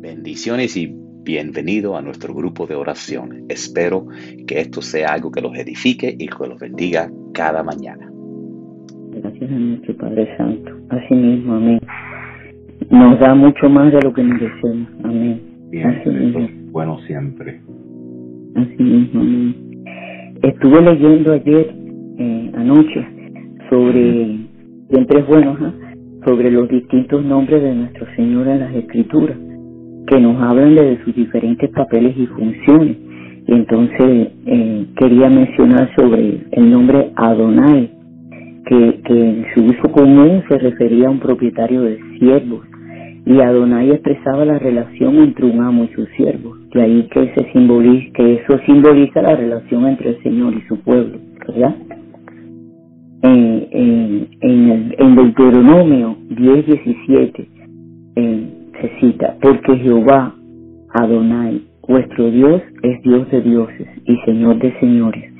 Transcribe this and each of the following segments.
Bendiciones y bienvenido a nuestro grupo de oración. Espero que esto sea algo que los edifique y que los bendiga cada mañana. Gracias a nuestro Padre Santo. Así mismo, amén. Nos da mucho más de lo que merecemos. Amén. Bien, Así bueno siempre. Así mismo, amén. Estuve leyendo ayer, eh, anoche, sobre, siempre es bueno, sobre los distintos nombres de nuestro Señor en las Escrituras que nos hablan de sus diferentes papeles y funciones. Entonces eh, quería mencionar sobre el nombre Adonai, que, que en su uso común se refería a un propietario de siervos. Y Adonai expresaba la relación entre un amo y su siervo. De ahí que, se simboliza, que eso simboliza la relación entre el Señor y su pueblo, ¿verdad? En, en, en, el, en Deuteronomio 10, 17, porque Jehová, Adonai, vuestro Dios es Dios de dioses y Señor de señores,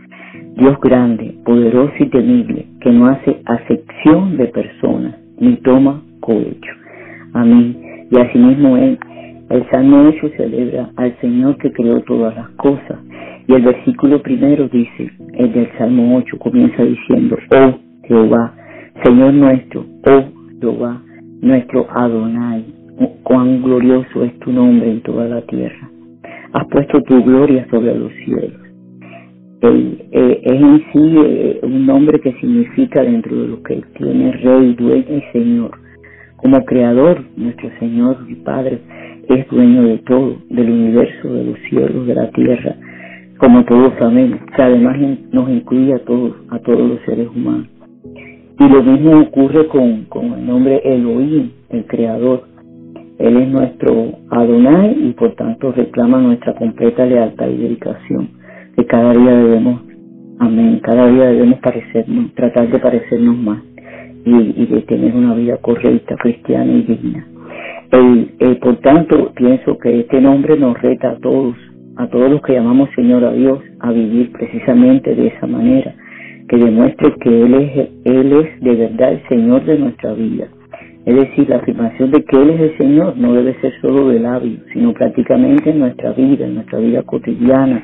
Dios grande, poderoso y temible, que no hace acepción de personas, ni toma cohecho. Amén. Y asimismo el Salmo 8 celebra al Señor que creó todas las cosas. Y el versículo primero dice, el del Salmo 8 comienza diciendo, oh Jehová, Señor nuestro, oh Jehová, nuestro Adonai, cuán glorioso es tu nombre en toda la tierra. Has puesto tu gloria sobre los cielos. Eh, es en sí eh, un nombre que significa dentro de lo que él tiene rey, dueño y señor. Como creador, nuestro Señor y Padre es dueño de todo, del universo, de los cielos, de la tierra, como todos sabemos, que además nos incluye a todos, a todos los seres humanos. Y lo mismo ocurre con, con el nombre Elohim, el creador, él es nuestro Adonai y por tanto reclama nuestra completa lealtad y dedicación, que cada día debemos, amén, cada día debemos parecernos, tratar de parecernos más y, de tener una vida correcta, cristiana y digna. por tanto, pienso que este nombre nos reta a todos, a todos los que llamamos Señor a Dios, a vivir precisamente de esa manera, que demuestre que Él es, Él es de verdad el Señor de nuestra vida es decir, la afirmación de que Él es el Señor no debe ser solo de labios, sino prácticamente en nuestra vida, en nuestra vida cotidiana,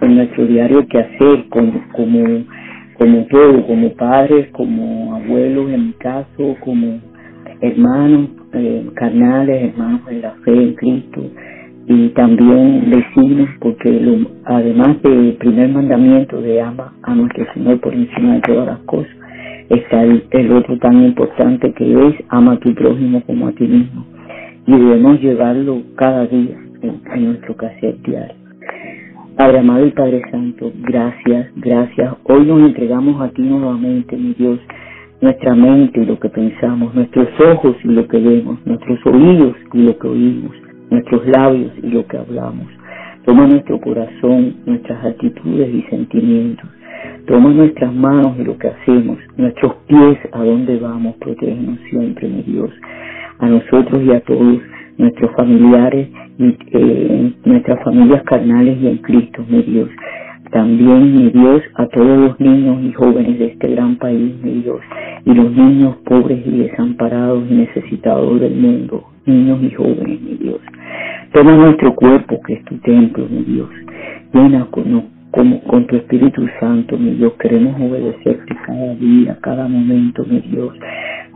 en nuestro diario que hacer, como, como, todo, como padres, como abuelos en mi caso, como hermanos eh, carnales, hermanos en la fe en Cristo, y también vecinos, porque además del primer mandamiento de ama a nuestro Señor por encima de todas las cosas, está el, otro tan importante que es ama a tu prójimo como a ti mismo. Y debemos llevarlo cada día en, nuestro caser diario. Padre amado y Padre Santo, gracias, gracias. Hoy nos entregamos a ti nuevamente, mi Dios, nuestra mente y lo que pensamos, nuestros ojos y lo que vemos, nuestros oídos y lo que oímos, nuestros labios y lo que hablamos. Toma nuestro corazón, nuestras actitudes y sentimientos Toma nuestras manos y lo que hacemos, nuestros pies a dónde vamos, protégenos siempre, mi Dios, a nosotros y a todos nuestros familiares y eh, nuestras familias carnales y en Cristo, mi Dios. También, mi Dios, a todos los niños y jóvenes de este gran país, mi Dios, y los niños pobres y desamparados y necesitados del mundo, niños y jóvenes, mi Dios. Toma nuestro cuerpo, que es tu templo, mi Dios. Llena con, como con tu Espíritu Santo, mi Dios. Queremos obedecerte cada día, cada momento, mi Dios.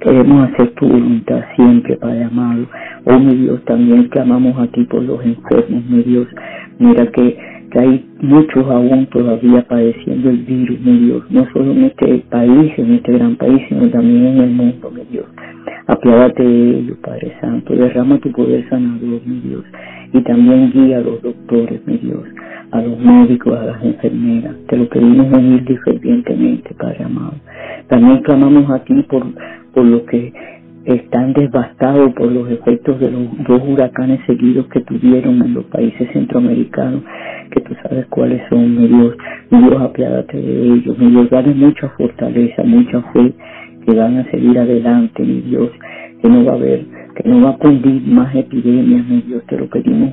Queremos hacer tu voluntad siempre, Padre amado. Oh, mi Dios, también clamamos a ti por los enfermos, mi Dios. Mira que, hay muchos aún todavía padeciendo el virus, mi Dios. No solo en este país, en este gran país, sino también en el mundo, mi Dios. Apiádate de ellos, Padre Santo. Derrama tu poder sanador, mi Dios. Y también guía a los doctores, mi Dios a los médicos, a las enfermeras. Te lo pedimos humilde y fervientemente, Padre amado. También clamamos a ti por, por los que están devastados por los efectos de los dos huracanes seguidos que tuvieron en los países centroamericanos, que tú sabes cuáles son, mi Dios. Mi Dios, apiádate de ellos. Mi Dios, dale mucha fortaleza, mucha fe, que van a seguir adelante, mi Dios, que no va a haber que no va a cundir más epidemias, mi Dios, te lo pedimos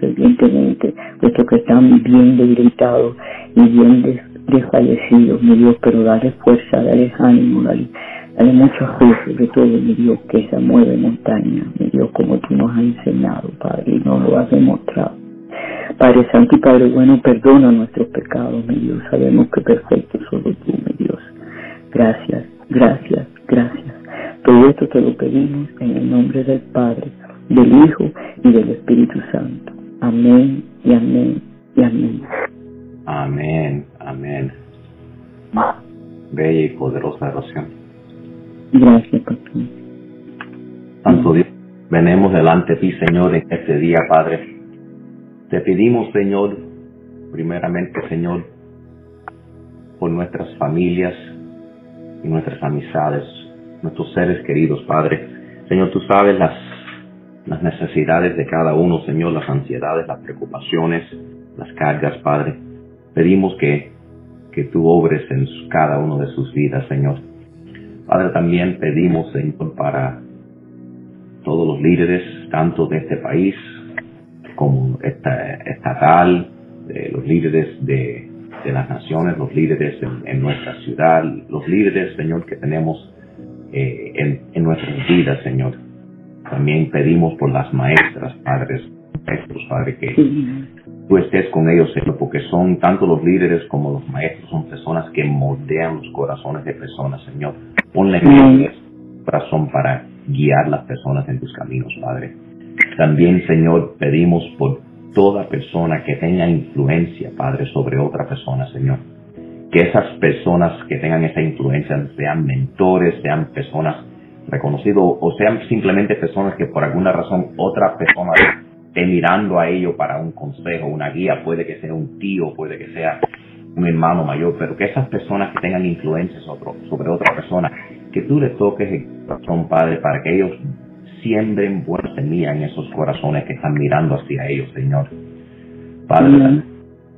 fervientemente, puesto que están bien debilitados y bien desfallecidos, mi Dios, pero dale fuerza, dale ánimo, dale, dale mucha fe sobre todo, mi Dios, que se mueve montaña, mi Dios, como tú nos has enseñado, Padre, y no lo has demostrado. Padre Santo y Padre Bueno, perdona nuestros pecados, mi Dios. Sabemos que perfecto solo tú, mi Dios. Gracias, gracias, gracias. Todo esto te lo pedimos en el nombre del Padre, del Hijo y del Espíritu Santo. Amén y amén y amén. Amén, amén. Bella y poderosa oración. Gracias, Papá. Santo Dios, venemos delante de ti, Señor, en este día, Padre. Te pedimos, Señor, primeramente, Señor, por nuestras familias y nuestras amistades, nuestros seres queridos, Padre. Señor, tú sabes las, las necesidades de cada uno, Señor, las ansiedades, las preocupaciones, las cargas, Padre. Pedimos que, que tú obres en cada uno de sus vidas, Señor. Padre, también pedimos, Señor, para todos los líderes, tanto de este país como estatal, de los líderes de, las naciones, los líderes en, nuestra ciudad, los líderes, Señor, que tenemos eh, en, en nuestras vidas, Señor. También pedimos por las maestras, padres, maestros, Padre, que tú estés con ellos, Señor, porque son tanto los líderes como los maestros, son personas que moldean los corazones de personas, Señor. Ponle en corazón para guiar las personas en tus caminos, Padre. También, Señor, pedimos por toda persona que tenga influencia, Padre, sobre otra persona, Señor. Que esas personas que tengan esa influencia sean mentores, sean personas reconocidas o sean simplemente personas que por alguna razón otra persona esté mirando a ellos para un consejo, una guía, puede que sea un tío, puede que sea un hermano mayor, pero que esas personas que tengan influencia sobre, sobre otra persona, que tú le toques el corazón, Padre, para que ellos siembren buena semilla en esos corazones que están mirando hacia ellos, Señor. Padre,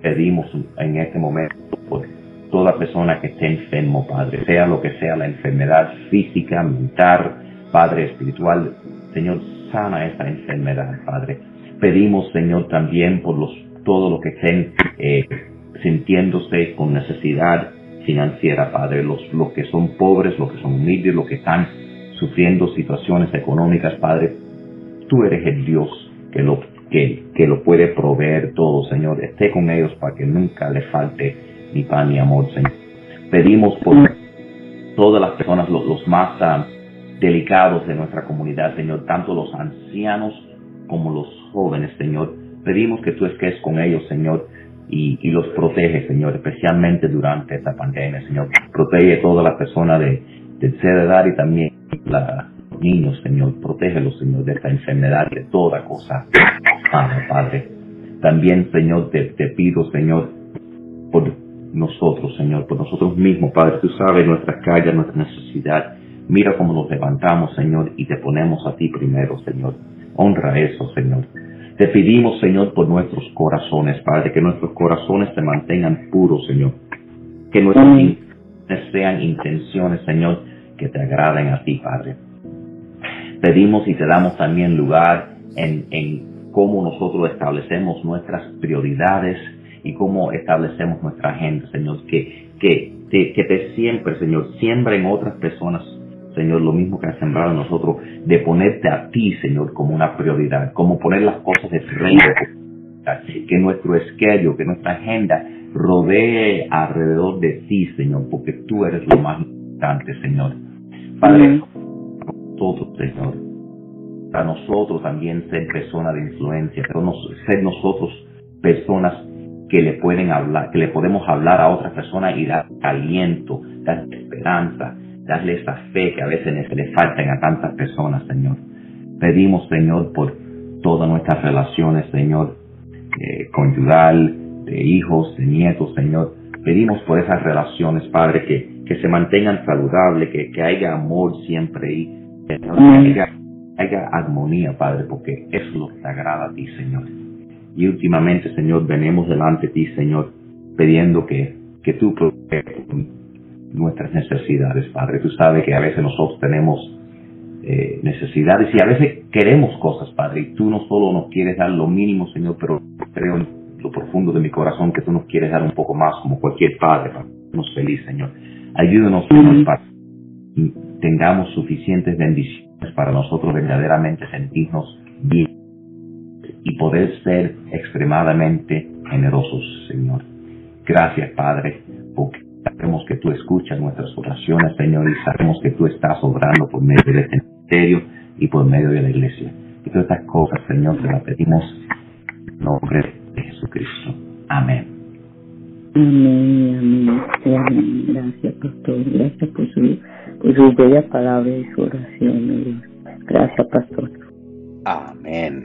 pedimos en este momento por toda persona que esté enfermo, Padre, sea lo que sea la enfermedad física, mental, Padre espiritual, Señor, sana esta enfermedad, Padre. Pedimos, Señor, también por los todos los que estén eh, sintiéndose con necesidad financiera, Padre, los, los que son pobres, los que son humildes, los que están sufriendo situaciones económicas, Padre, tú eres el Dios que lo, que, que lo puede proveer todo, Señor. Esté con ellos para que nunca le falte ni pan ni amor, Señor. Pedimos por todas las personas, los, más ah, delicados de nuestra comunidad, Señor, tanto los ancianos como los jóvenes, Señor. Pedimos que tú estés con ellos, Señor, y, y los protege, Señor, especialmente durante esta pandemia, Señor. Protege a todas las personas de, tercera edad y también los niños, Señor. Protégelos, Señor, de esta enfermedad, de toda cosa. Padre, Padre. También, Señor, te, te pido, Señor, por nosotros, Señor, por nosotros mismos, Padre. Tú sabes nuestras calles, nuestra necesidad. Mira cómo nos levantamos, Señor, y te ponemos a ti primero, Señor. Honra eso, Señor. Te pedimos, Señor, por nuestros corazones, Padre, que nuestros corazones se mantengan puros, Señor. Que nuestras intenciones sean intenciones, Señor, que te agraden a ti, Padre. Pedimos y te damos también lugar en, en cómo nosotros establecemos nuestras prioridades y cómo establecemos nuestra agenda, Señor. Que, que, te, que te siempre, Señor, siembra en otras personas Señor, lo mismo que has sembrado en nosotros, de ponerte a ti, Señor, como una prioridad, como poner las cosas de reino, que nuestro esquello, que nuestra agenda rodee alrededor de ti, Señor, porque tú eres lo más importante, Señor. Padre, nosotros, Señor, para nosotros también ser personas de influencia, pero ser nosotros personas que le pueden hablar, que le podemos hablar a otras personas y dar aliento, dar esperanza, darle esa fe que a veces le faltan a tantas personas, Señor. Pedimos, Señor, por todas nuestras relaciones, Señor, eh, conyugal, de hijos, de nietos, Señor. Pedimos por esas relaciones, Padre, que, que se mantengan saludables, que, que haya amor siempre y que haya, haya armonía, Padre, porque eso es lo que te agrada a ti, Señor. Y últimamente, Señor, venimos delante de ti, Señor, pidiendo que, que tú nuestras necesidades, Padre. Tú sabes que a veces nosotros tenemos eh, necesidades y a veces queremos cosas, Padre, y tú no solo nos quieres dar lo mínimo, Señor, pero creo en lo profundo de mi corazón que tú nos quieres dar un poco más como cualquier Padre, para que feliz, Señor. Ayúdanos, Señor, para que tengamos suficientes bendiciones para nosotros verdaderamente sentirnos. Y poder ser extremadamente generosos, Señor. Gracias, Padre, porque sabemos que tú escuchas nuestras oraciones, Señor, y sabemos que tú estás obrando por medio de este ministerio y por medio de la iglesia. Y todas estas cosas, Señor, te las pedimos en nombre de Jesucristo. Amén. Amén, amén, Gracias, pastor. Gracias por su, por su bella palabra y su oración, Gracias, pastor. Amén.